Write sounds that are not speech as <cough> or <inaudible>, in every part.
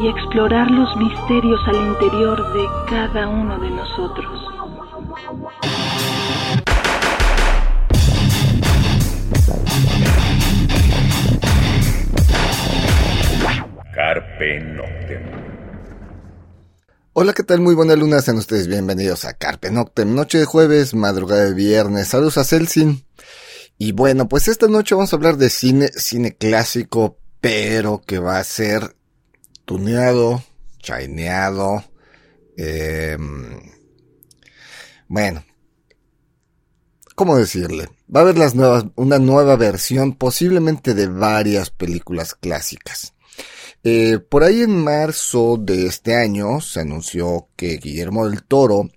y explorar los misterios al interior de cada uno de nosotros. Carpe Noctem. Hola, ¿qué tal? Muy buena luna, sean ustedes bienvenidos a Carpe Noctem, noche de jueves, madrugada de viernes. Saludos a Celsin. Y bueno, pues esta noche vamos a hablar de cine, cine clásico, pero que va a ser tuneado, chaineado, eh, bueno, ¿cómo decirle? Va a haber las nuevas, una nueva versión posiblemente de varias películas clásicas. Eh, por ahí en marzo de este año se anunció que Guillermo del Toro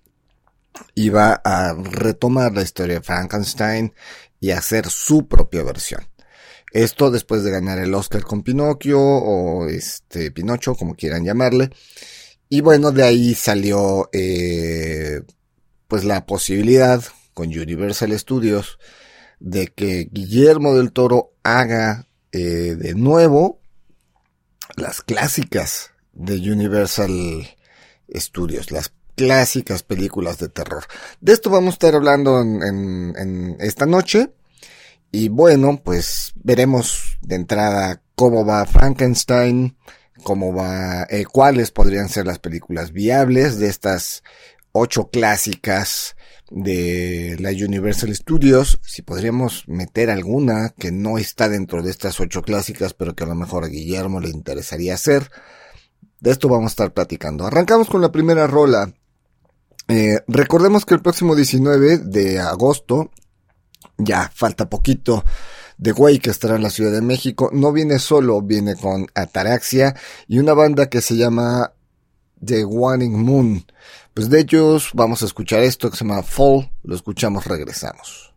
iba a retomar la historia de Frankenstein y hacer su propia versión. Esto después de ganar el Oscar con Pinocchio o este Pinocho, como quieran llamarle. Y bueno, de ahí salió eh, pues la posibilidad con Universal Studios de que Guillermo del Toro haga eh, de nuevo las clásicas de Universal Studios, las clásicas películas de terror. De esto vamos a estar hablando en, esta noche. Y bueno, pues veremos de entrada cómo va Frankenstein, cómo va, eh, cuáles podrían ser las películas viables de estas ocho clásicas de la Universal Studios, si podríamos meter alguna que no está dentro de estas ocho clásicas, pero que a lo mejor a Guillermo le interesaría hacer. De esto vamos a estar platicando. Arrancamos con la primera rola. Eh, recordemos que el próximo 19 de agosto, ya falta poquito, de Güey que estará en la Ciudad de México, no viene solo, viene con Ataraxia y una banda que se llama The Wanting Moon. Pues de ellos vamos a escuchar esto que se llama Fall, lo escuchamos, regresamos.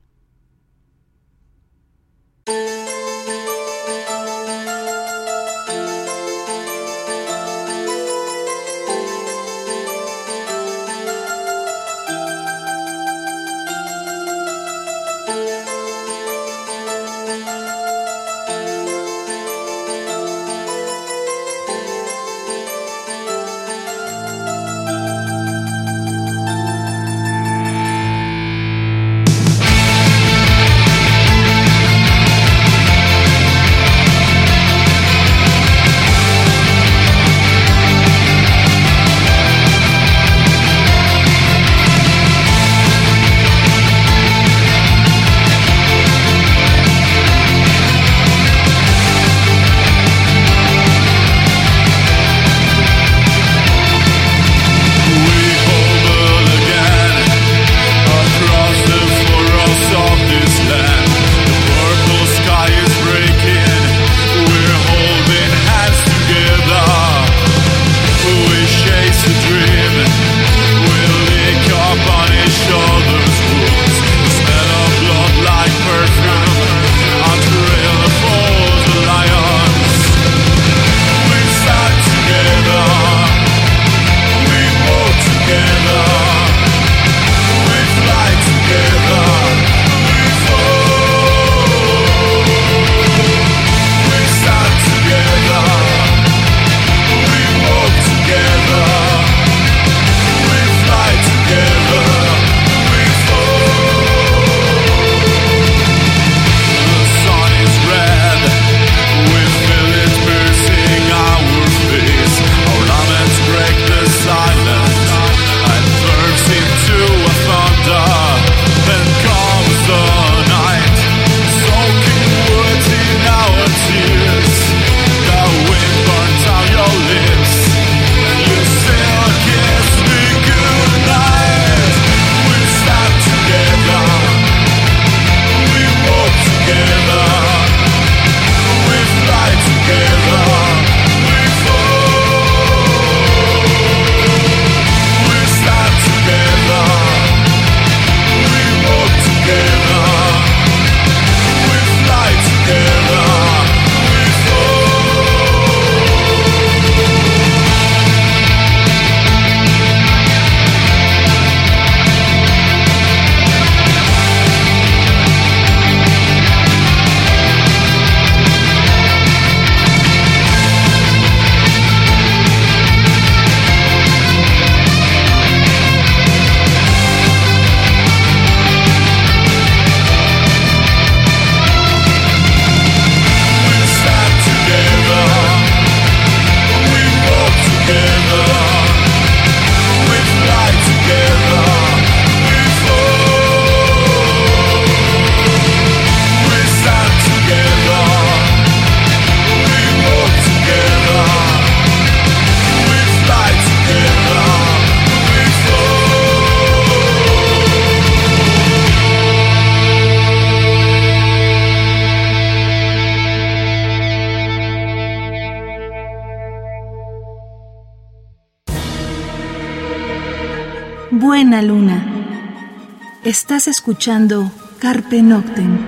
Estás escuchando Carpe Noctem.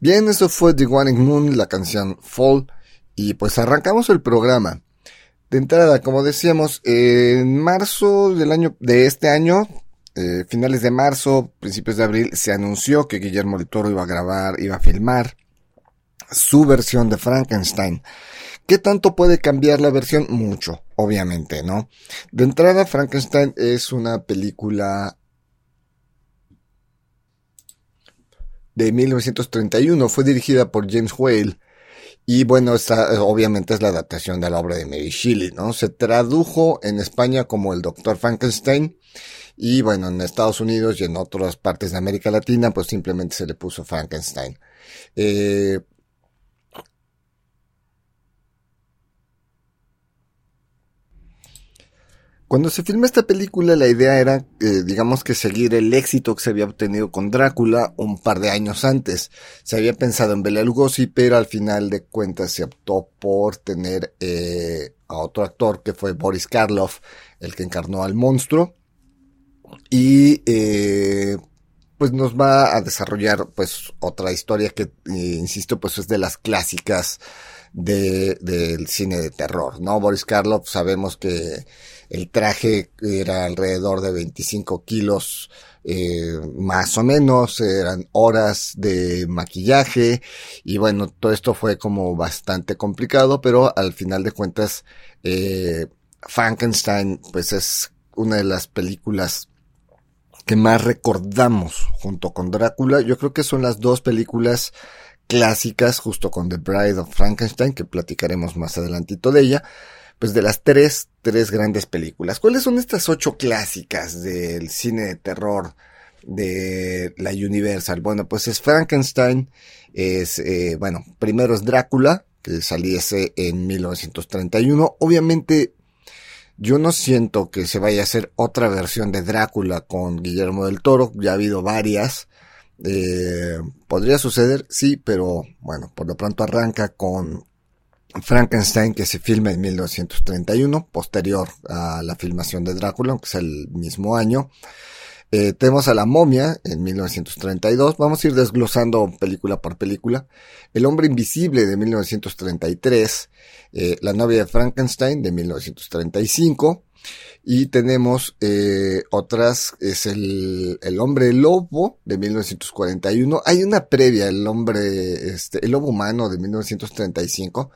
Bien, eso fue The One Moon, la canción Fall, y pues arrancamos el programa. De entrada, como decíamos, en marzo del año, de este año, eh, finales de marzo, principios de abril, se anunció que Guillermo del Toro iba a grabar, iba a filmar su versión de Frankenstein. ¿Qué tanto puede cambiar la versión? Mucho, obviamente, ¿no? De entrada, Frankenstein es una película de 1931. Fue dirigida por James Whale. Y bueno, esta obviamente es la adaptación de la obra de Mary Shelley, ¿no? Se tradujo en España como el Doctor Frankenstein. Y bueno, en Estados Unidos y en otras partes de América Latina, pues simplemente se le puso Frankenstein. Eh, Cuando se filmó esta película, la idea era, eh, digamos que seguir el éxito que se había obtenido con Drácula un par de años antes. Se había pensado en Bela Lugosi, pero al final de cuentas se optó por tener eh, a otro actor que fue Boris Karloff, el que encarnó al monstruo. Y eh, pues nos va a desarrollar pues otra historia que, insisto, pues es de las clásicas de, del cine de terror, ¿no? Boris Karloff sabemos que el traje era alrededor de 25 kilos, eh, más o menos, eran horas de maquillaje y bueno, todo esto fue como bastante complicado, pero al final de cuentas, eh, Frankenstein pues es una de las películas que más recordamos junto con Drácula. Yo creo que son las dos películas clásicas, justo con The Bride of Frankenstein, que platicaremos más adelantito de ella, pues de las tres, tres grandes películas. ¿Cuáles son estas ocho clásicas del cine de terror de la Universal? Bueno, pues es Frankenstein, es, eh, bueno, primero es Drácula, que saliese en 1931. Obviamente, yo no siento que se vaya a hacer otra versión de Drácula con Guillermo del Toro, ya ha habido varias. Eh, podría suceder, sí, pero bueno, por lo pronto arranca con Frankenstein que se filma en 1931, posterior a la filmación de Drácula, aunque es el mismo año. Eh, tenemos a La momia en 1932. Vamos a ir desglosando película por película. El hombre invisible de 1933. Eh, la novia de Frankenstein de 1935. Y tenemos eh, otras, es el, el hombre lobo de 1941. Hay una previa, el hombre, este, el lobo humano de 1935,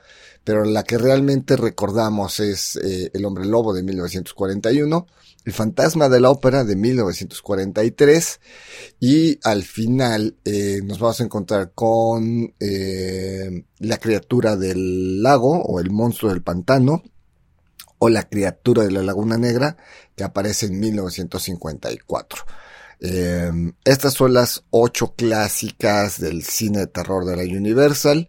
pero la que realmente recordamos es eh, el hombre lobo de 1941, el fantasma de la ópera de 1943 y al final eh, nos vamos a encontrar con eh, la criatura del lago o el monstruo del pantano o La criatura de la Laguna Negra, que aparece en 1954. Eh, estas son las ocho clásicas del cine de terror de la Universal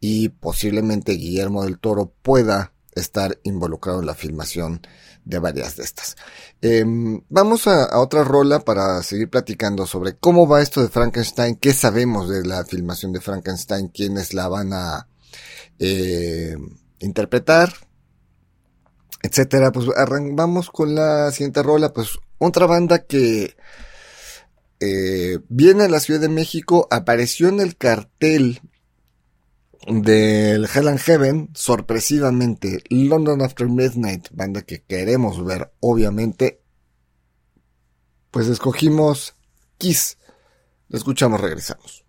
y posiblemente Guillermo del Toro pueda estar involucrado en la filmación de varias de estas. Eh, vamos a, otra rola para seguir platicando sobre cómo va esto de Frankenstein, qué sabemos de la filmación de Frankenstein, quiénes la van a eh, interpretar, etcétera. Pues vamos con la siguiente rola, pues otra banda que eh, viene a la Ciudad de México, apareció en el cartel del Hell and Heaven, sorpresivamente, London After Midnight, banda que queremos ver, obviamente, pues escogimos Kiss. Lo escuchamos, regresamos.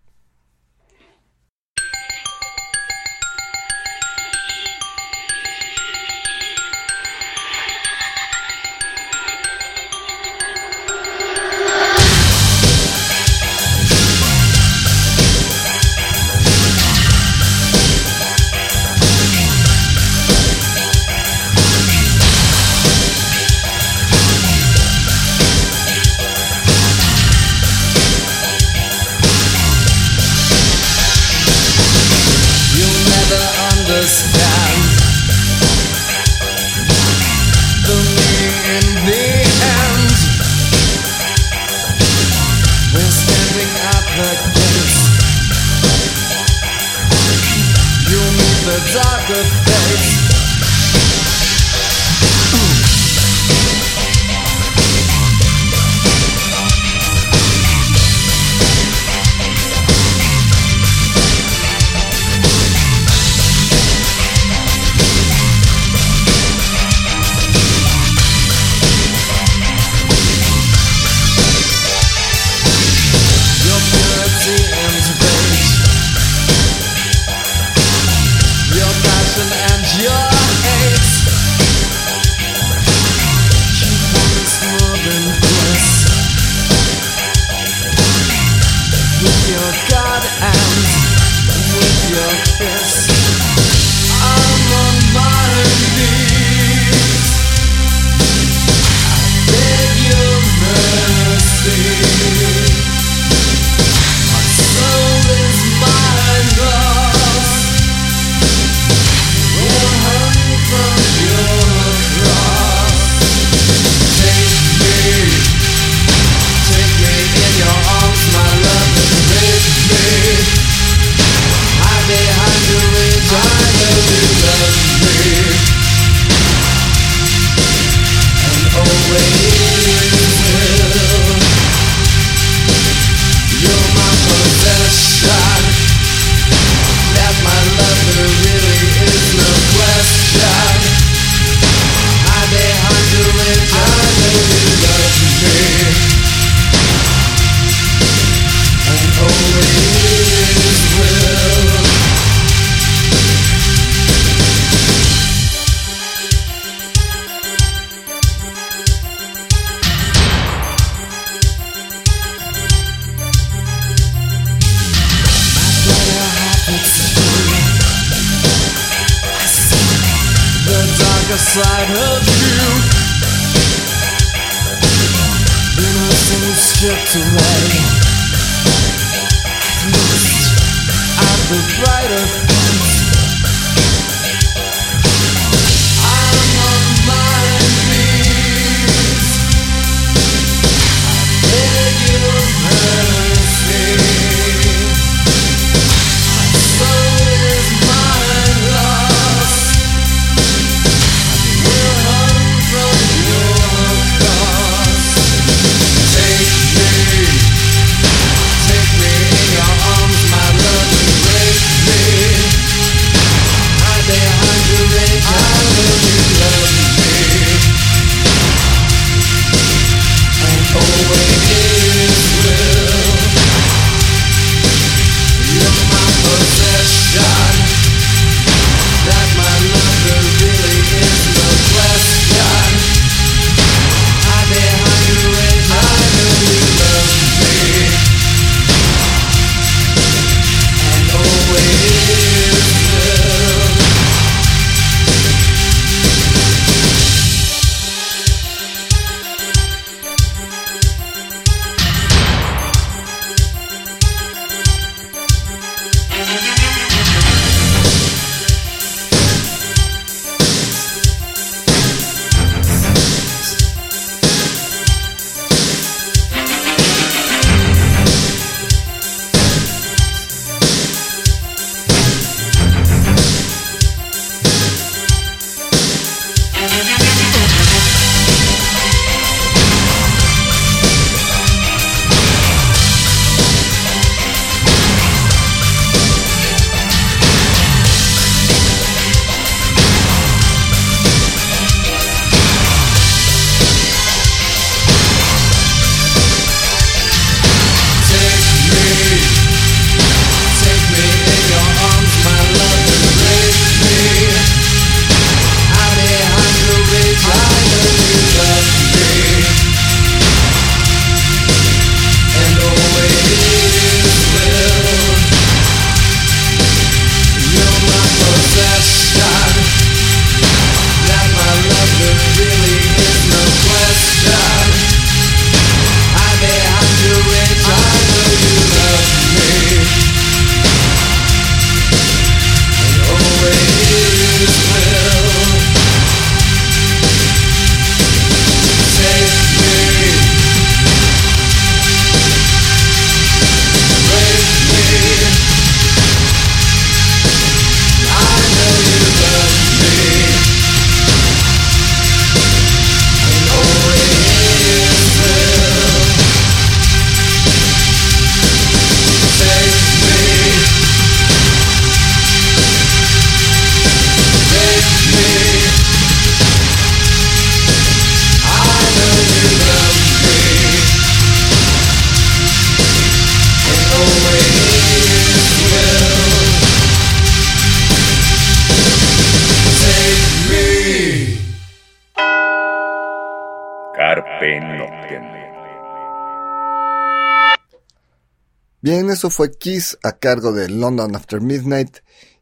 Bien, eso fue Kiss a cargo de London After Midnight.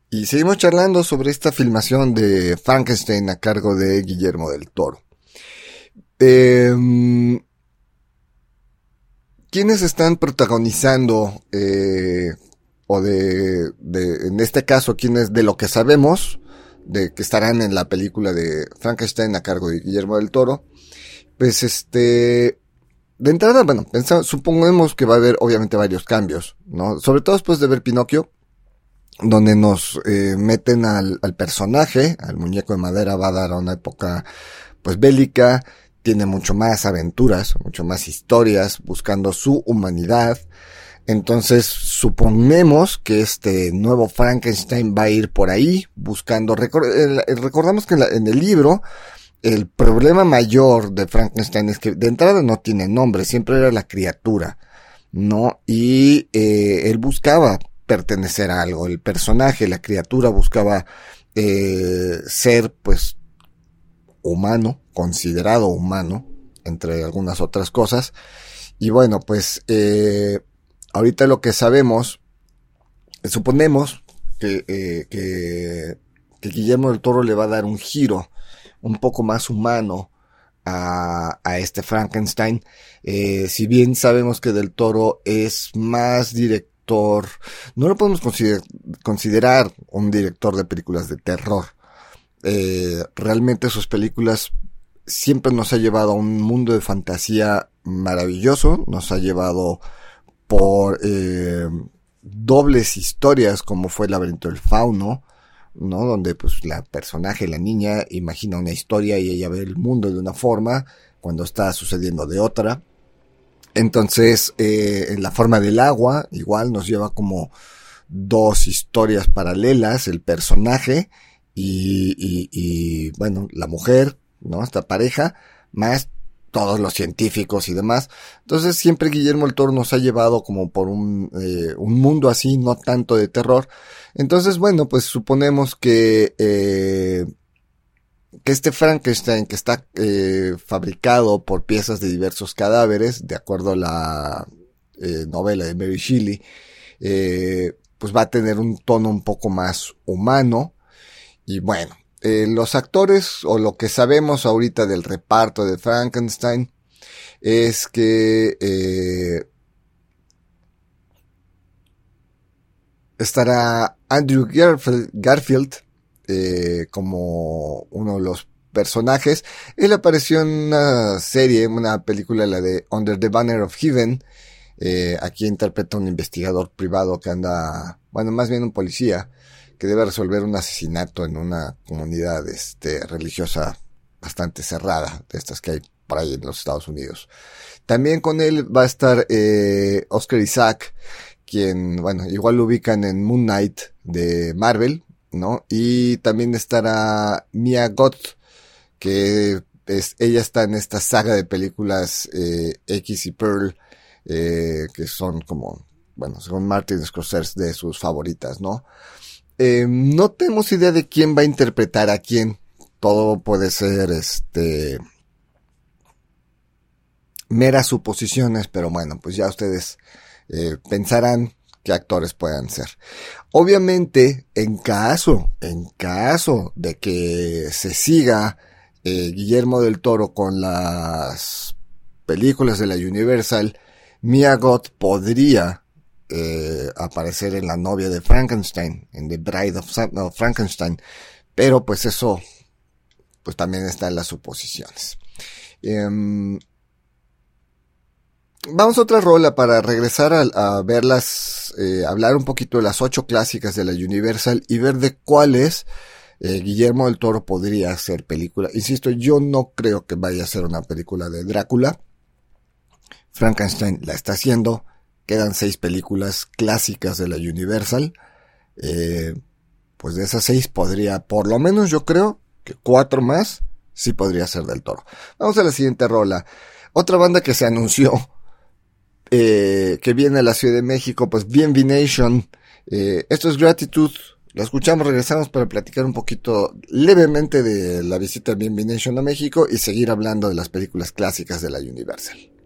Y seguimos charlando sobre esta filmación de Frankenstein a cargo de Guillermo del Toro. Em, ¿quiénes están protagonizando, eh, o de, de, en este caso, quiénes de lo que sabemos, de que estarán en la película de Frankenstein a cargo de Guillermo del Toro? Pues este, de entrada, bueno, pensamos, supongamos que va a haber obviamente varios cambios, ¿no? Sobre todo después de ver Pinocchio, donde nos eh, meten al, al, personaje, al muñeco de madera, va a dar a una época pues bélica, tiene mucho más aventuras, mucho más historias, buscando su humanidad. Entonces, suponemos que este nuevo Frankenstein va a ir por ahí, buscando, recordamos que en, en el libro, el problema mayor de Frankenstein es que de entrada no tiene nombre, siempre era la criatura, ¿no? Y eh, él buscaba pertenecer a algo, el personaje, la criatura buscaba eh, ser pues humano, considerado humano, entre algunas otras cosas. Y bueno, pues eh, ahorita lo que sabemos, suponemos que, eh, que, que Guillermo del Toro le va a dar un giro un poco más humano a, a este Frankenstein. Eh, si bien sabemos que Del Toro es más director, no lo podemos consider considerar un director de películas de terror. Eh, realmente sus películas siempre nos ha llevado a un mundo de fantasía maravilloso, nos ha llevado por eh, dobles historias como fue el laberinto del fauno, ¿no? Donde pues la personaje, la niña, imagina una historia y ella ve el mundo de una forma cuando está sucediendo de otra. Entonces, eh, en la forma del agua, igual nos lleva como dos historias paralelas, el personaje y, y, y bueno, la mujer, ¿no? Esta pareja, más todos los científicos y demás. Entonces siempre Guillermo el Toro nos ha llevado como por un, eh, un mundo así, no tanto de terror. Entonces, bueno, pues suponemos que, eh, que este Frankenstein que está eh, fabricado por piezas de diversos cadáveres, de acuerdo a la eh, novela de Mary Shelley, eh, pues va a tener un tono un poco más humano. Y bueno, eh, los actores o lo que sabemos ahorita del reparto de Frankenstein es que eh, estará Andrew Garfield, eh, como uno de los personajes. Él apareció en una serie, una película, la de Under the Banner of Heaven. Aquí interpreta un investigador privado que anda, bueno, más bien un policía, que debe resolver un asesinato en una comunidad este, religiosa bastante cerrada, de estas que hay por ahí en los Estados Unidos. También con él va a estar eh, Oscar Isaac, quien, bueno, igual lo ubican en Moon Knight de Marvel, ¿no? Y también estará Mia Goth, que es, ella está en esta saga de películas eh, X y Pearl, eh, que son como, bueno, según Martin Scorsese, de sus favoritas, ¿no? Eh, no tenemos idea de quién va a interpretar a quién. Todo puede ser, este, meras suposiciones, pero bueno, pues ya ustedes eh, pensarán qué actores puedan ser. Obviamente, en caso, en caso de que se siga eh, Guillermo del Toro con las películas de la Universal, Mia Goth podría eh, aparecer en la novia de Frankenstein, en The Bride of, Frankenstein. Pero pues eso, pues también está en las suposiciones. Em, vamos a otra rola para regresar a, verlas, eh, hablar un poquito de las ocho clásicas de la Universal y ver de cuáles eh, Guillermo del Toro podría hacer película. Insisto, yo no creo que vaya a ser una película de Drácula. Frankenstein la está haciendo. Quedan seis películas clásicas de la Universal. Eh, pues de esas seis podría, por lo menos yo creo que cuatro más sí podría ser del toro. Vamos a la siguiente rola. Otra banda que se anunció eh, que viene a la Ciudad de México, pues BNB Nation. Eh, esto es gratitud. La escuchamos, regresamos para platicar un poquito levemente de la visita de BNB Nation a México y seguir hablando de las películas clásicas de la Universal.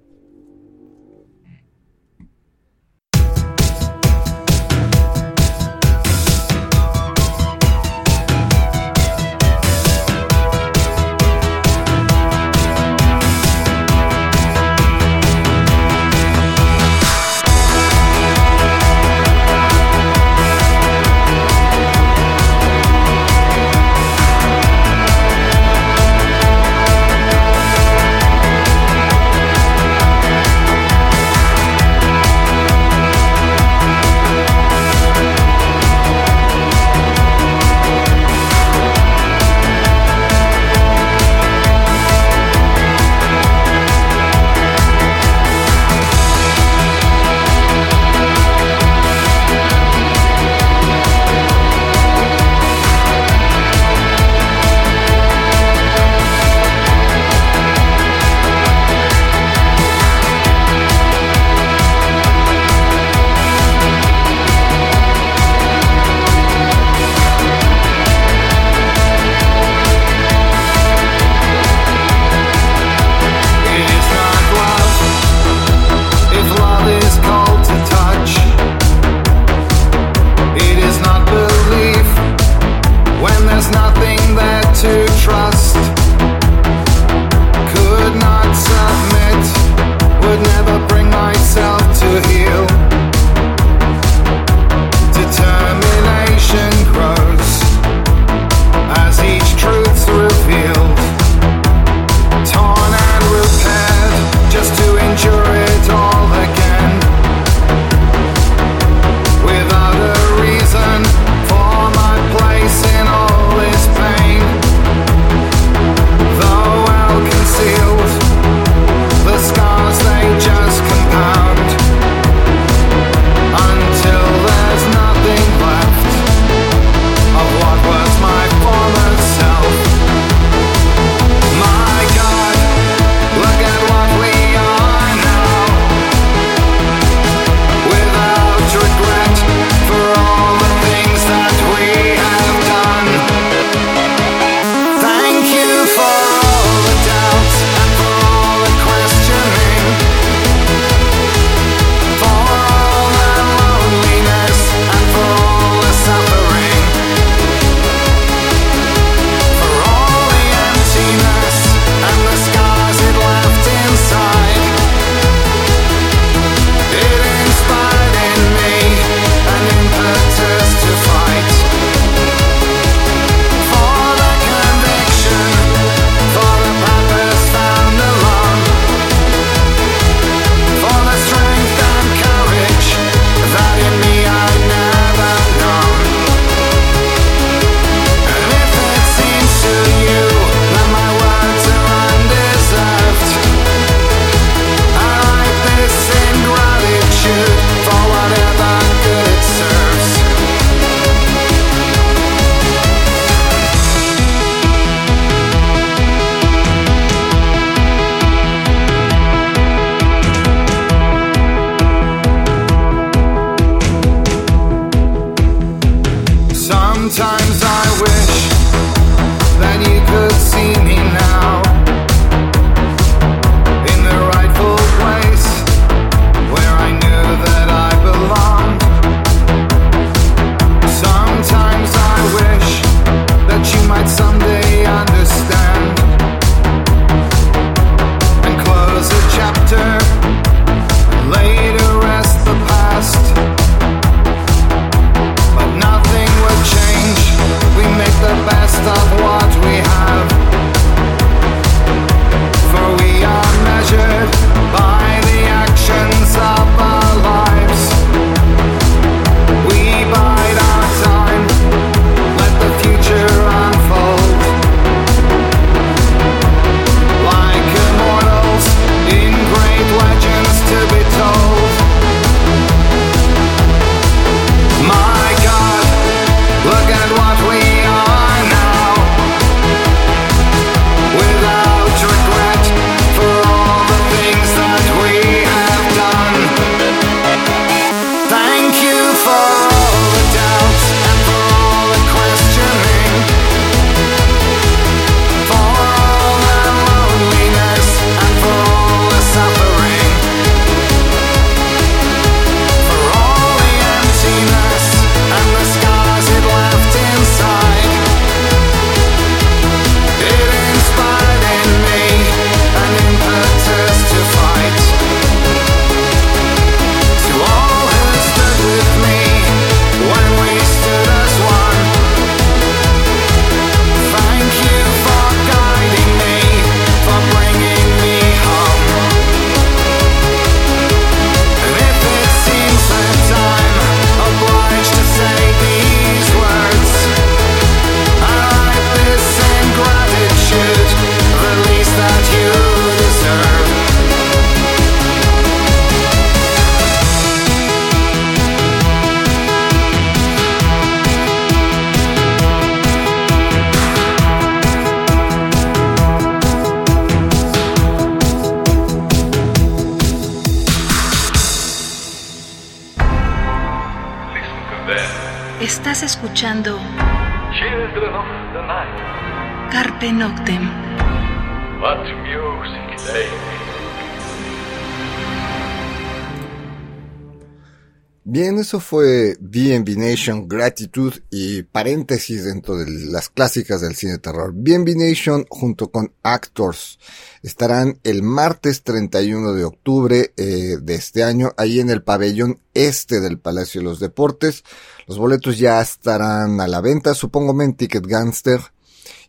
Bien, eso fue BNB Nation, Gratitude y paréntesis dentro de las clásicas del cine de terror. BNB Nation junto con Actors estarán el martes 31 de octubre eh, de este año ahí en el pabellón este del Palacio de los Deportes. Los boletos ya estarán a la venta, supongo en Ticket Gangster.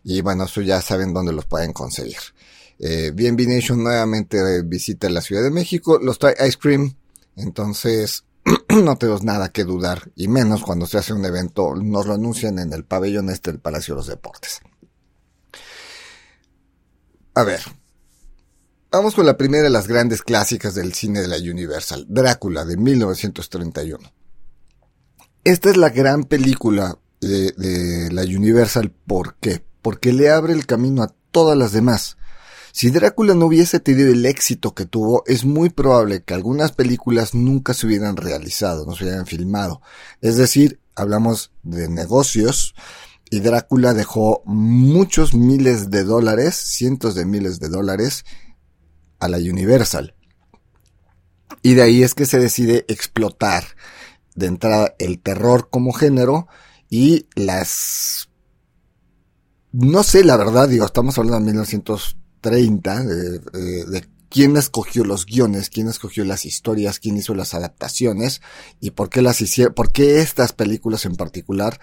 Y bueno, eso ya saben dónde los pueden conseguir. Eh, Nation nuevamente visita la Ciudad de México, los trae Ice Cream. Entonces, <clears throat> no tenemos nada que dudar, y menos cuando se hace un evento, nos lo anuncian en el pabellón este del Palacio de los Deportes. A ver, vamos con la primera de las grandes clásicas del cine de la Universal, Drácula, de 1931. Esta es la gran película de, de la Universal, ¿por qué? Porque le abre el camino a todas las demás. Si Drácula no hubiese tenido el éxito que tuvo, es muy probable que algunas películas nunca se hubieran realizado, no se hubieran filmado. Es decir, hablamos de negocios y Drácula dejó muchos miles de dólares, cientos de miles de dólares a la Universal. Y de ahí es que se decide explotar de entrada el terror como género y las... No sé, la verdad, digo, estamos hablando de 1900 30 de, de, de, quién escogió los guiones, quién escogió las historias, quién hizo las adaptaciones y por qué las por qué estas películas en particular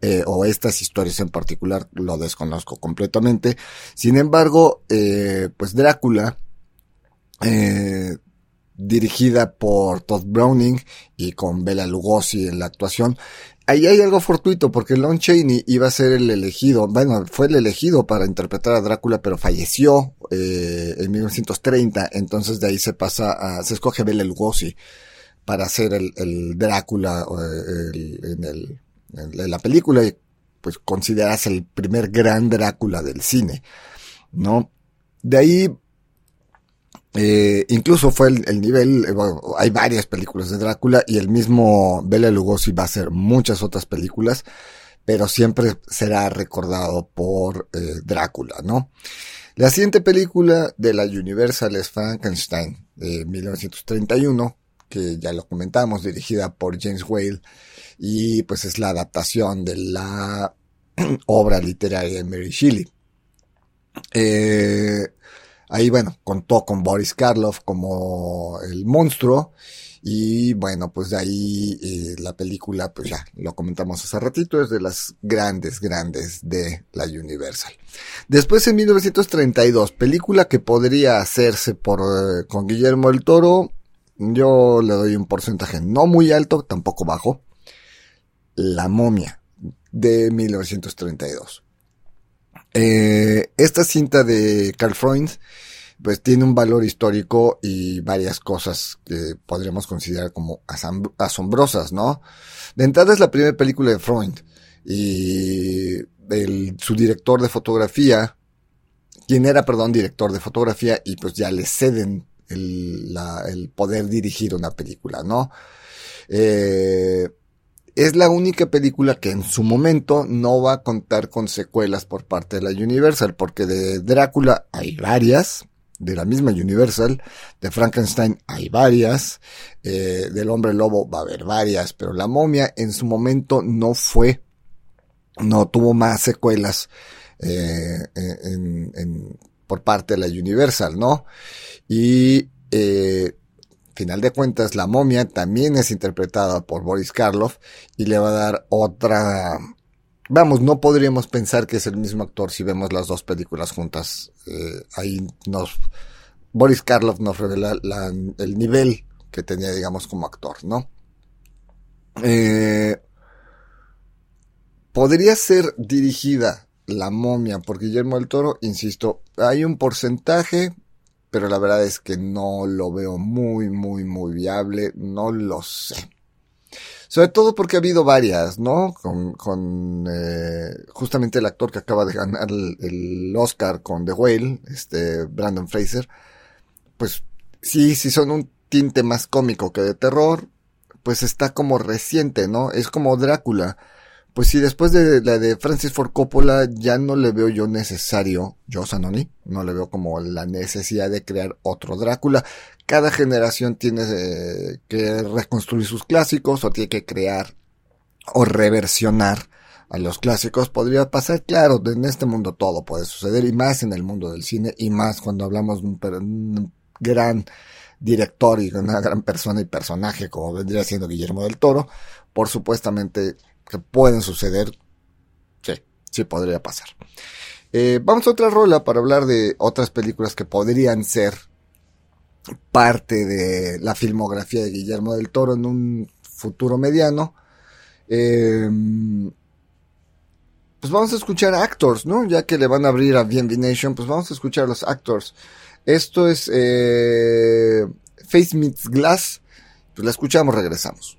eh, o estas historias en particular lo desconozco completamente. Sin embargo, eh, pues Drácula, eh, dirigida por Todd Browning y con Bela Lugosi en la actuación, ahí hay algo fortuito porque Lon Chaney iba a ser el elegido, bueno, fue el elegido para interpretar a Drácula, pero falleció eh, en 1930, entonces de ahí se pasa a, se escoge Bela Lugosi para hacer el, el Drácula el, en, el, en la película y pues consideras el primer gran Drácula del cine, ¿no? De ahí eh, incluso fue el, el nivel, eh, hay varias películas de Drácula y el mismo Bela Lugosi va a hacer muchas otras películas, pero siempre será recordado por eh, Drácula, ¿no? La siguiente película de la Universal es Frankenstein, de 1931, que ya lo comentamos, dirigida por James Whale, y pues es la adaptación de la <clears throat> obra literaria de Mary Shelley. Eh, Ahí, bueno, contó con Boris Karloff como el monstruo. Y bueno, pues de ahí eh, la película, pues ya lo comentamos hace ratito, es de las grandes, grandes de la Universal. Después en 1932, película que podría hacerse por eh, con Guillermo el Toro, yo le doy un porcentaje no muy alto, tampoco bajo. La momia de 1932. Eh, esta cinta de Carl Freund pues tiene un valor histórico y varias cosas que podríamos considerar como asombrosas, ¿no? De entrada es la primera película de Freund y el, su director de fotografía, quien era, perdón, director de fotografía y pues ya le ceden el, el poder dirigir una película, ¿no? Eh, es la única película que en su momento no va a contar con secuelas por parte de la Universal, porque de Drácula hay varias, de la misma Universal, de Frankenstein hay varias, eh, del hombre lobo va a haber varias, pero la momia en su momento no fue, no tuvo más secuelas eh, en, en, por parte de la Universal, ¿no? Y eh, final de cuentas, la momia también es interpretada por Boris Karloff y le va a dar otra... Vamos, no podríamos pensar que es el mismo actor si vemos las dos películas juntas. Eh, ahí nos... Boris Karloff nos revela la, el nivel que tenía, digamos, como actor, ¿no? Eh, podría ser dirigida la momia por Guillermo del Toro, insisto, hay un porcentaje, pero la verdad es que no lo veo muy, muy, muy viable, no lo sé. Sobre todo porque ha habido varias, ¿no? Con, con eh, justamente el actor que acaba de ganar el, el, Oscar con The Whale, este Brandon Fraser, pues sí, sí son un tinte más cómico que de terror, pues está como reciente, ¿no? Es como Drácula. Pues si después de la de Francis Ford Coppola ya no le veo yo necesario, yo Sanoni, no le veo como la necesidad de crear otro Drácula. Cada generación tiene eh, que reconstruir sus clásicos o tiene que crear o reversionar a los clásicos. Podría pasar, claro, en este mundo todo puede suceder y más en el mundo del cine y más cuando hablamos de un gran director y una gran persona y personaje como vendría siendo Guillermo del Toro, por supuestamente que pueden suceder, sí, sí podría pasar. Eh, vamos a otra rola para hablar de otras películas que podrían ser parte de la filmografía de Guillermo del Toro en un futuro mediano. Eh, pues vamos a escuchar Actors, ¿no? Ya que le van a abrir a BNB Nation, pues vamos a escuchar los Actors. Esto es eh, Face Meets Glass. Pues la escuchamos, regresamos.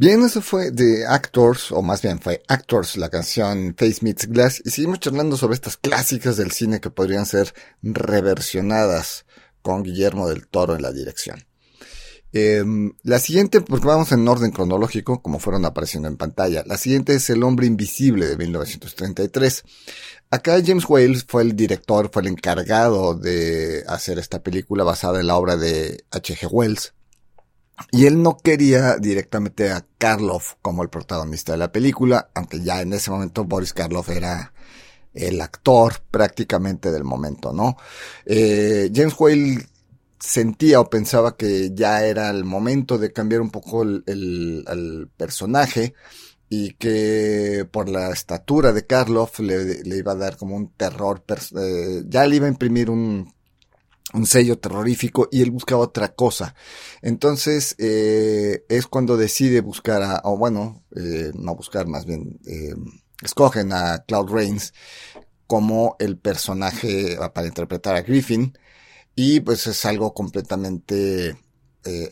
Bien, eso fue de Actors, o más bien fue Actors, la canción Face Meets Glass, y seguimos charlando sobre estas clásicas del cine que podrían ser reversionadas con Guillermo del Toro en la dirección. Em, la siguiente, porque vamos en orden cronológico, como fueron apareciendo en pantalla. La siguiente es El hombre invisible de 1933. Acá James Wales fue el director, fue el encargado de hacer esta película basada en la obra de H.G. Wells. Y él no quería directamente a Karloff como el protagonista de la película, aunque ya en ese momento Boris Karloff era el actor prácticamente del momento, ¿no? Eh, James Whale sentía o pensaba que ya era el momento de cambiar un poco el, personaje y que por la estatura de Karloff le, le iba a dar como un terror, eh, ya le iba a imprimir un, un sello terrorífico y él buscaba otra cosa. Entonces eh, es cuando decide buscar a, o bueno, eh, no buscar más bien, eh, escogen a Cloud Rains como el personaje para interpretar a Griffin y pues es algo completamente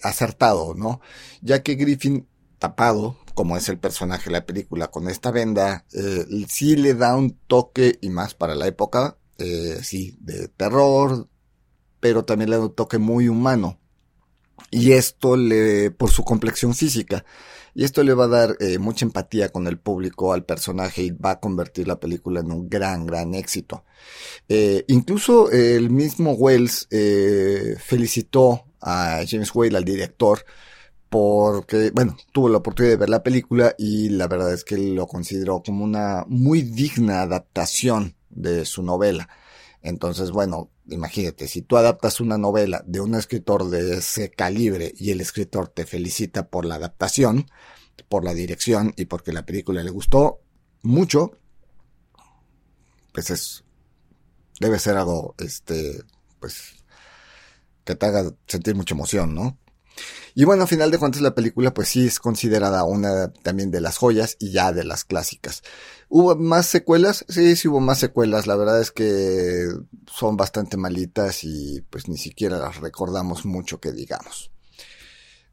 acertado, ¿no? Ya que Griffin tapado, como es el personaje de la película con esta venda, sí le da un toque y más para la época, sí, de terror, pero también le da un toque muy humano. Y esto le, por su complexión física, y esto le va a dar eh, mucha empatía con el público, al personaje, y va a convertir la película en un gran, gran éxito. Eh, incluso el mismo Wells eh, felicitó a James Whale, al director, porque, bueno, tuvo la oportunidad de ver la película y la verdad es que lo consideró como una muy digna adaptación de su novela. Entonces, bueno, imagínate, si tú adaptas una novela de un escritor de ese calibre y el escritor te felicita por la adaptación, por la dirección y porque la película le gustó mucho, pues es, debe ser algo, este, pues, que te haga sentir mucha emoción, ¿no? Y bueno, a final de cuentas la película pues sí es considerada una también de las joyas y ya de las clásicas. ¿Hubo más secuelas? Sí, sí hubo más secuelas. La verdad es que son bastante malitas y pues ni siquiera las recordamos mucho que digamos.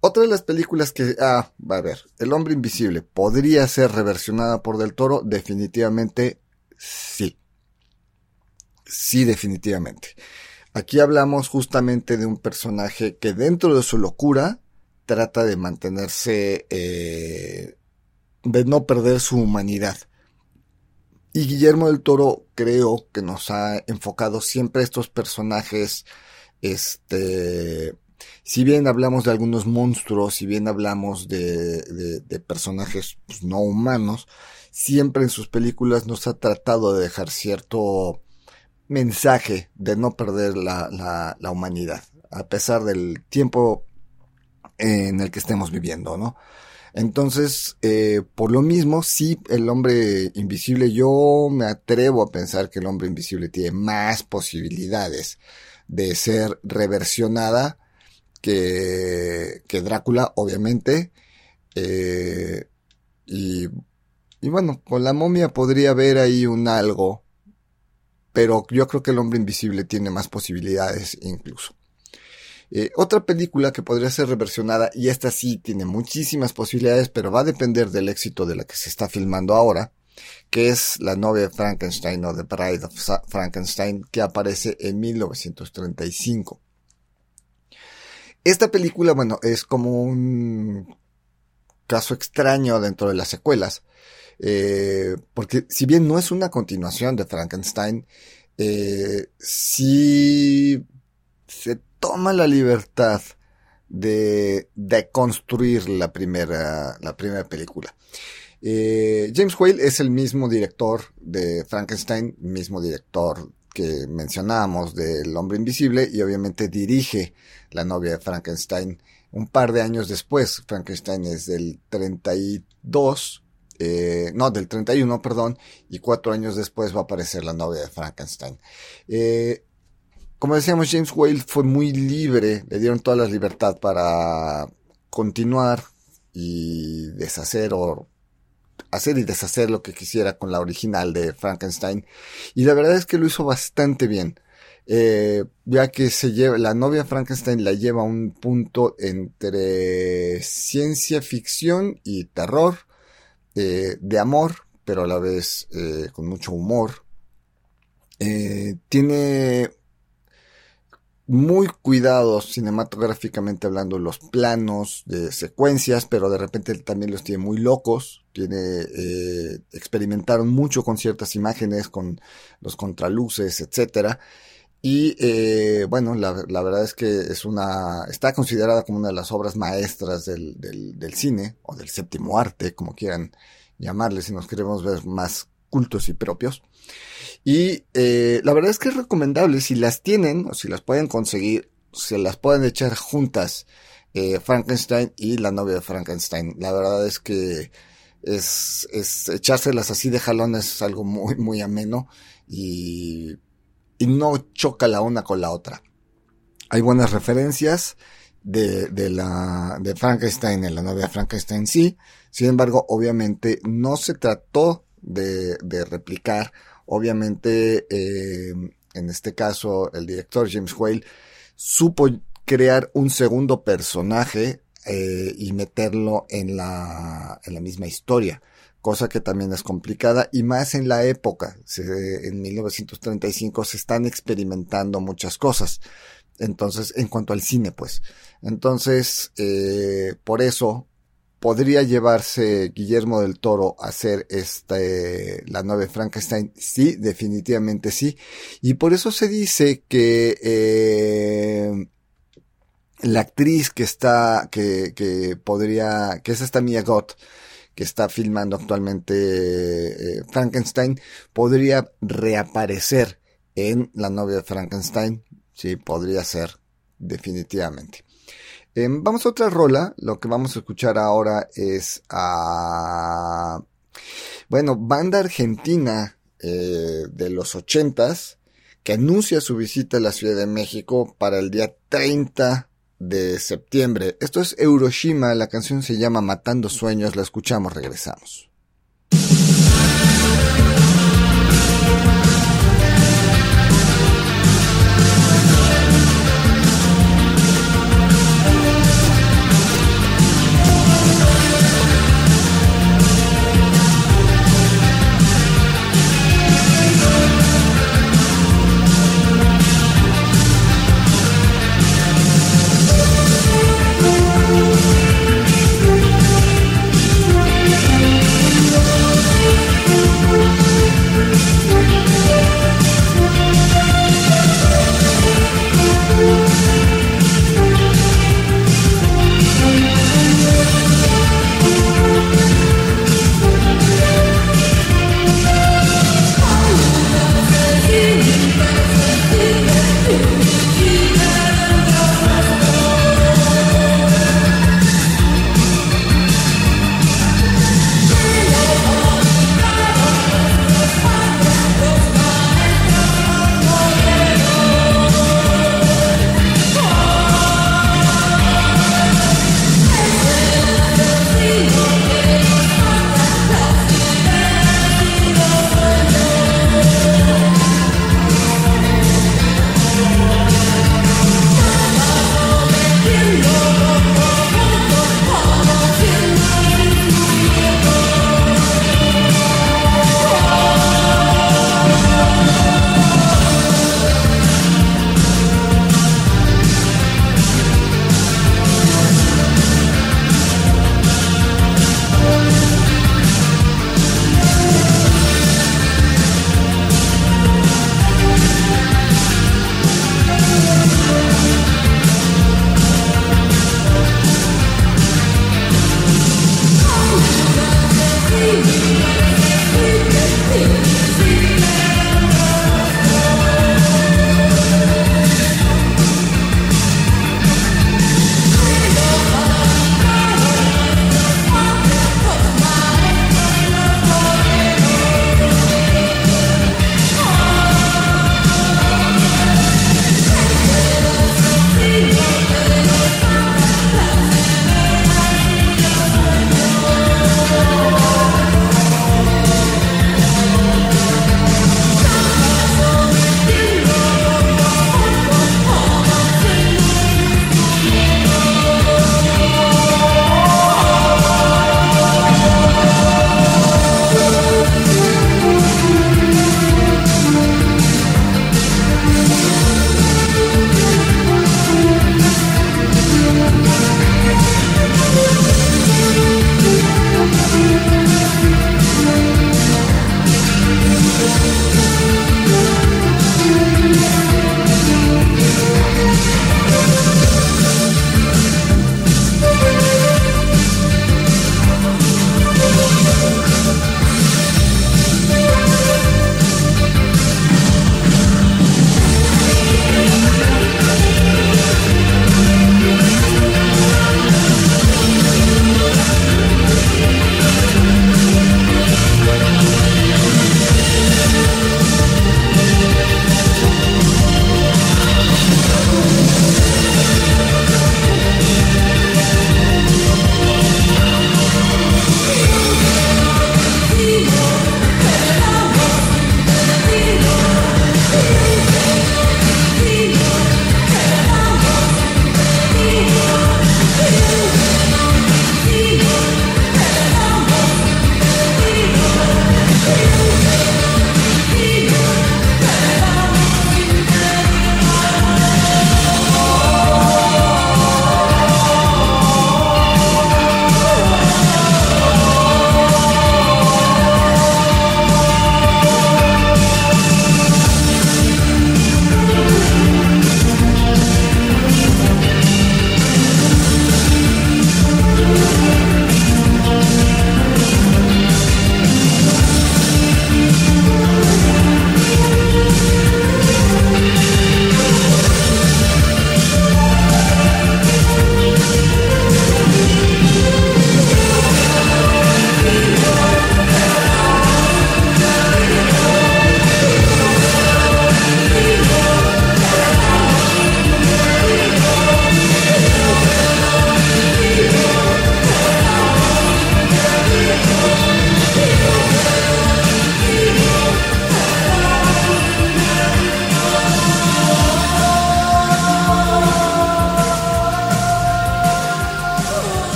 Otra de las películas que, ah, va a ver, El hombre invisible, ¿podría ser reversionada por Del Toro? Definitivamente sí. Sí, definitivamente. Aquí hablamos justamente de un personaje que dentro de su locura trata de mantenerse, eh, de no perder su humanidad. Y Guillermo del Toro creo que nos ha enfocado siempre a estos personajes, este, si bien hablamos de algunos monstruos, si bien hablamos de, de, personajes pues, no humanos, siempre en sus películas nos ha tratado de dejar cierto mensaje de no perder la, la, la humanidad, a pesar del tiempo en el que estemos viviendo, ¿no? Entonces, eh, por lo mismo, sí, el hombre invisible, yo me atrevo a pensar que el hombre invisible tiene más posibilidades de ser reversionada que, que Drácula, obviamente. Eh, y, y bueno, con la momia podría haber ahí un algo, pero yo creo que el hombre invisible tiene más posibilidades incluso. Eh, otra película que podría ser reversionada, y esta sí tiene muchísimas posibilidades, pero va a depender del éxito de la que se está filmando ahora, que es La novia de Frankenstein o The Bride of Frankenstein, que aparece en 1935. Esta película, bueno, es como un caso extraño dentro de las secuelas, eh, porque si bien no es una continuación de Frankenstein, eh, sí se toma la libertad de, de construir la primera, la primera película. Eh, James Whale es el mismo director de Frankenstein, mismo director que mencionábamos del Hombre Invisible y obviamente dirige La novia de Frankenstein un par de años después. Frankenstein es del 32, eh, no, del 31, perdón, y cuatro años después va a aparecer La novia de Frankenstein. Eh, como decíamos, James Whale fue muy libre, le dieron toda la libertad para continuar y deshacer o hacer y deshacer lo que quisiera con la original de Frankenstein. Y la verdad es que lo hizo bastante bien. eh, ya que se lleva, la novia Frankenstein la lleva a un punto entre ciencia ficción y terror, eh, de amor, pero a la vez eh, con mucho humor. tiene muy cuidados cinematográficamente hablando los planos de secuencias, pero de repente también los tiene muy locos. Tiene, eh, experimentaron mucho con ciertas imágenes, con los contraluces, etcétera. Y eh, bueno, la, verdad es que es una, está considerada como una de las obras maestras del, del, del cine, o del séptimo arte, como quieran llamarle, si nos queremos ver más cultos y propios. Y eh, la verdad es que es recomendable, si las tienen o si las pueden conseguir, se las pueden echar juntas, eh, Frankenstein y la novia de Frankenstein. La verdad es que es, es echárselas así de jalones es algo muy, muy ameno y, y no choca la una con la otra. Hay buenas referencias de, de la, de Frankenstein en la novia de Frankenstein sí. Sin embargo, obviamente no se trató de, de replicar Obviamente, eh, en este caso, el director James Whale supo crear un segundo personaje eh, y meterlo en la, en la misma historia, cosa que también es complicada y más en la época. en 1935 se están experimentando muchas cosas. Entonces, en cuanto al cine, pues. Entonces, eh, por eso ¿Podría llevarse Guillermo del Toro a hacer este, la nueva Frankenstein? Sí, definitivamente sí. Y por eso se dice que eh, la actriz que está, que, que podría, que es esta Mia Gott, que está filmando actualmente eh, Frankenstein, podría reaparecer en la novia de Frankenstein. Sí, podría ser, definitivamente. Em, vamos a otra rola. Lo que vamos a escuchar ahora es a. Bueno, banda argentina eh, de los ochentas que anuncia su visita a la Ciudad de México para el día 30 de septiembre. Esto es Euroshima, la canción se llama Matando Sueños, la escuchamos, regresamos.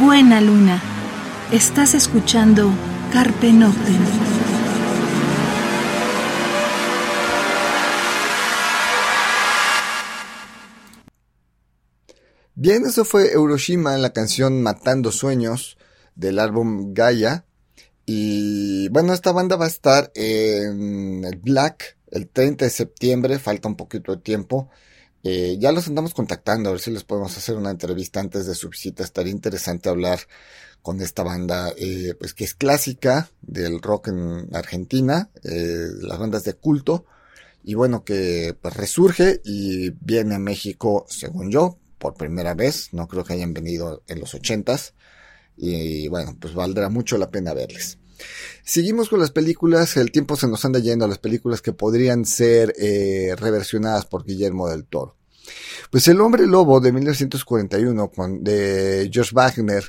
Buena luna, estás escuchando Carpe Noctem. Bien, eso fue Euroshima, la canción Matando Sueños del álbum Gaia. Y bueno, esta banda va a estar en el Black el 30 de septiembre, falta un poquito de tiempo. Eh, ya los andamos contactando, a ver si les podemos hacer una entrevista antes de su visita. Estaría interesante hablar con esta banda, eh, pues que es clásica del rock en Argentina, eh, las bandas de culto. Y bueno, que pues resurge y viene a México, según yo, por primera vez. No creo que hayan venido en los ochentas. Y bueno, pues valdrá mucho la pena verles. Seguimos con las películas, el tiempo se nos anda yendo a las películas que podrían ser eh, reversionadas por Guillermo del Toro. Pues El Hombre Lobo de 1941 con, de George Wagner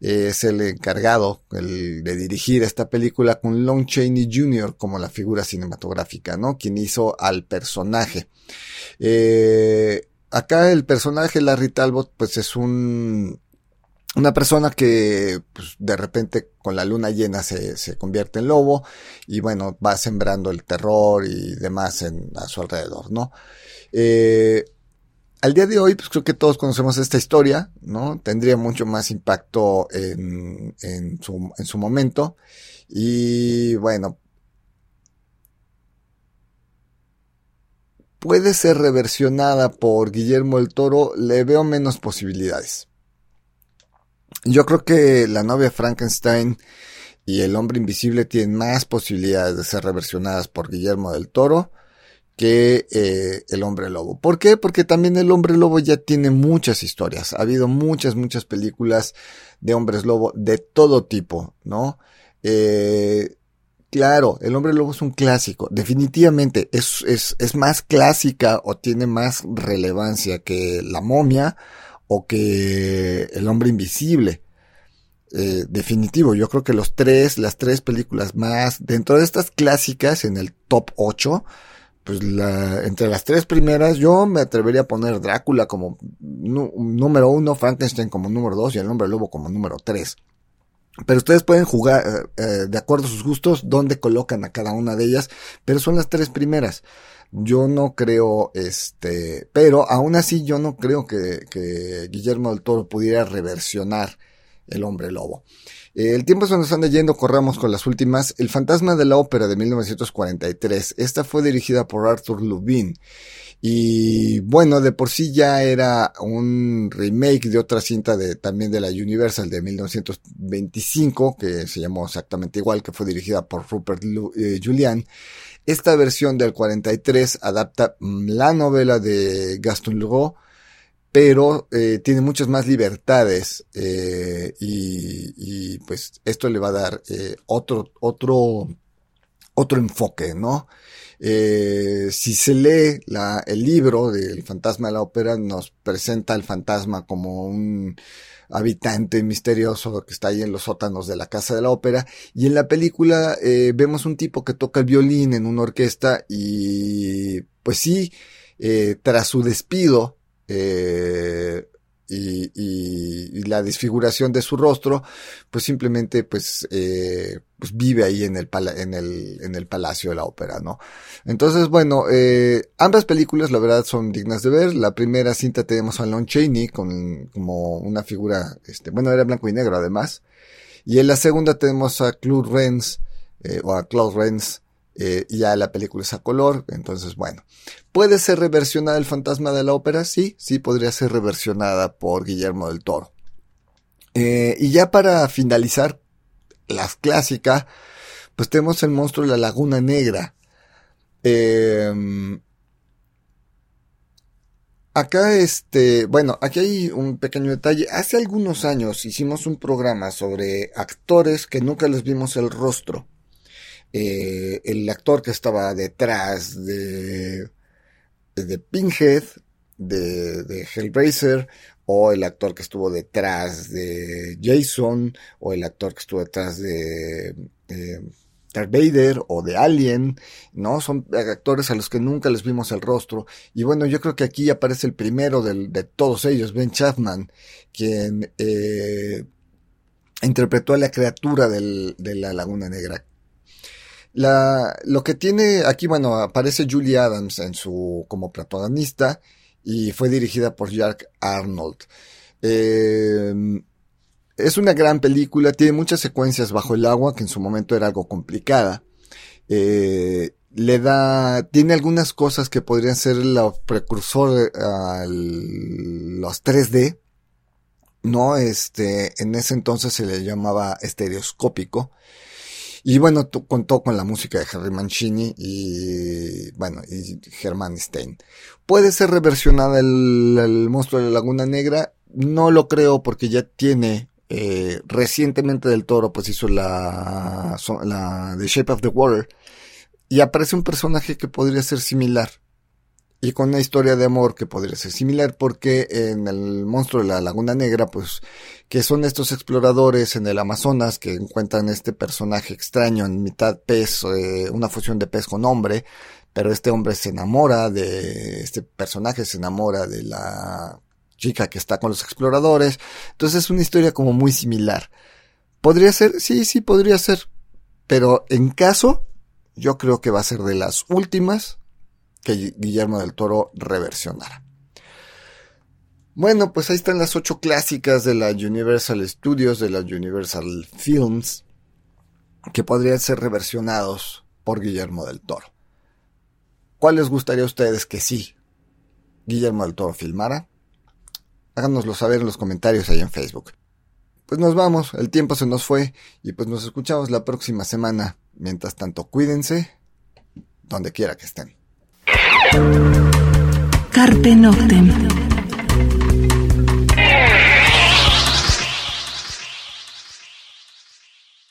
eh, es el encargado de dirigir esta película con Lon Chaney Jr. como la figura cinematográfica, ¿no? Quien hizo al personaje. Eh, acá el personaje Larry Talbot pues es un una persona que pues, de repente con la luna llena se, se, convierte en lobo y bueno, va sembrando el terror y demás en, a su alrededor, ¿no? Eh, al día de hoy, pues creo que todos conocemos esta historia, ¿no? Tendría mucho más impacto en, en, su, en su momento. Y bueno, puede ser reversionada por Guillermo el Toro, le veo menos posibilidades. Yo creo que la novia Frankenstein y el hombre invisible tienen más posibilidades de ser reversionadas por Guillermo del Toro que eh, el hombre lobo. ¿Por qué? Porque también el hombre lobo ya tiene muchas historias. Ha habido muchas, muchas películas de hombres lobo de todo tipo, ¿no? Eh, claro, el hombre lobo es un clásico. Definitivamente es, es, es más clásica o tiene más relevancia que la momia o que El hombre invisible. Eh, definitivo, yo creo que los tres, las tres películas más, dentro de estas clásicas en el top 8, pues la, entre las tres primeras yo me atrevería a poner Drácula como número uno, Frankenstein como número dos y el hombre lobo como número tres. Pero ustedes pueden jugar eh, eh, de acuerdo a sus gustos dónde colocan a cada una de ellas, pero son las tres primeras. Yo no creo, este, pero aún así yo no creo que, que Guillermo del Toro pudiera reversionar el hombre lobo. el tiempo se nos anda yendo, corramos con las últimas. El fantasma de la ópera de 1943. Esta fue dirigida por Arthur Lubin. Y bueno, de por sí ya era un remake de otra cinta de, también de la Universal de 1925, que se llamó exactamente igual, que fue dirigida por Rupert eh, Julian. Esta versión del 43 adapta mm, la novela de Gaston Leroux, pero eh, tiene muchas más libertades eh, y, pues esto le va a dar eh, otro, otro, otro enfoque, ¿no? Si se lee la, el libro del fantasma de la ópera, nos presenta al fantasma como un habitante misterioso que está ahí en los sótanos de la casa de la ópera. Y en la película eh, vemos un tipo que toca el violín en una orquesta y pues sí, eh, tras su despido, eh, y, y, la desfiguración de su rostro, pues simplemente pues, eh, pues vive ahí en el, en, el, en el palacio de la ópera, ¿no? Entonces, bueno, eh, ambas películas la verdad son dignas de ver. La primera cinta tenemos a Lon Chaney con, como una figura, este, bueno, era blanco y negro además. Y en la segunda tenemos a Claude Renz, eh, o a Claude Renz, eh, ya la película es a color, entonces bueno. ¿Puede ser reversionada el fantasma de la ópera? Sí, sí podría ser reversionada por Guillermo del Toro. Eh, y ya para finalizar las clásicas, pues tenemos el monstruo de la Laguna Negra. Em, acá, este, bueno, aquí hay un pequeño detalle. Hace algunos años hicimos un programa sobre actores que nunca les vimos el rostro. Eh, el actor que estaba detrás de, de Pinhead, de, Hellraiser, o el actor que estuvo detrás de Jason, o el actor que estuvo detrás de, Darth Vader o de Alien, ¿no? Son actores a los que nunca les vimos el rostro. Y bueno, yo creo que aquí aparece el primero de todos ellos, Ben Chapman, quien eh, interpretó a la criatura de la Laguna Negra. La, lo que tiene aquí, bueno, aparece Julie Adams en su, como protagonista y fue dirigida por Jack Arnold. Eh, es una gran película, tiene muchas secuencias bajo el agua, que en su momento era algo complicada. Eh, le da, tiene algunas cosas que podrían ser el precursor a los 3D, ¿no? Este, en ese entonces se le llamaba estereoscópico. Y bueno, contó con la música de Harry Mancini y, bueno, y Germán Stein. ¿Puede ser reversionada el, monstruo de la Laguna Negra? No lo creo porque ya tiene eh, recientemente del Toro pues hizo la, la The Shape of the Water y aparece un personaje que podría ser similar y con una historia de amor que podría ser similar porque en el monstruo de la Laguna Negra pues que son estos exploradores en el Amazonas que encuentran este personaje extraño en mitad pez, eh, una fusión de pez con hombre pero este hombre se enamora de este personaje se enamora de la chica que está con los exploradores. Entonces es una historia como muy similar. ¿Podría ser? Sí, sí, podría ser. Pero en caso, yo creo que va a ser de las últimas que Guillermo del Toro reversionara. Bueno, pues ahí están las ocho clásicas de la Universal Studios, de la Universal Films, que podrían ser reversionados por Guillermo del Toro. ¿Cuál les gustaría a ustedes que sí Guillermo del Toro filmara? háganoslo saber en los comentarios ahí en Facebook. Pues nos vamos, el tiempo se nos fue y pues nos escuchamos la próxima semana. Mientras tanto, cuídense donde quiera que estén. Carpe Noctem.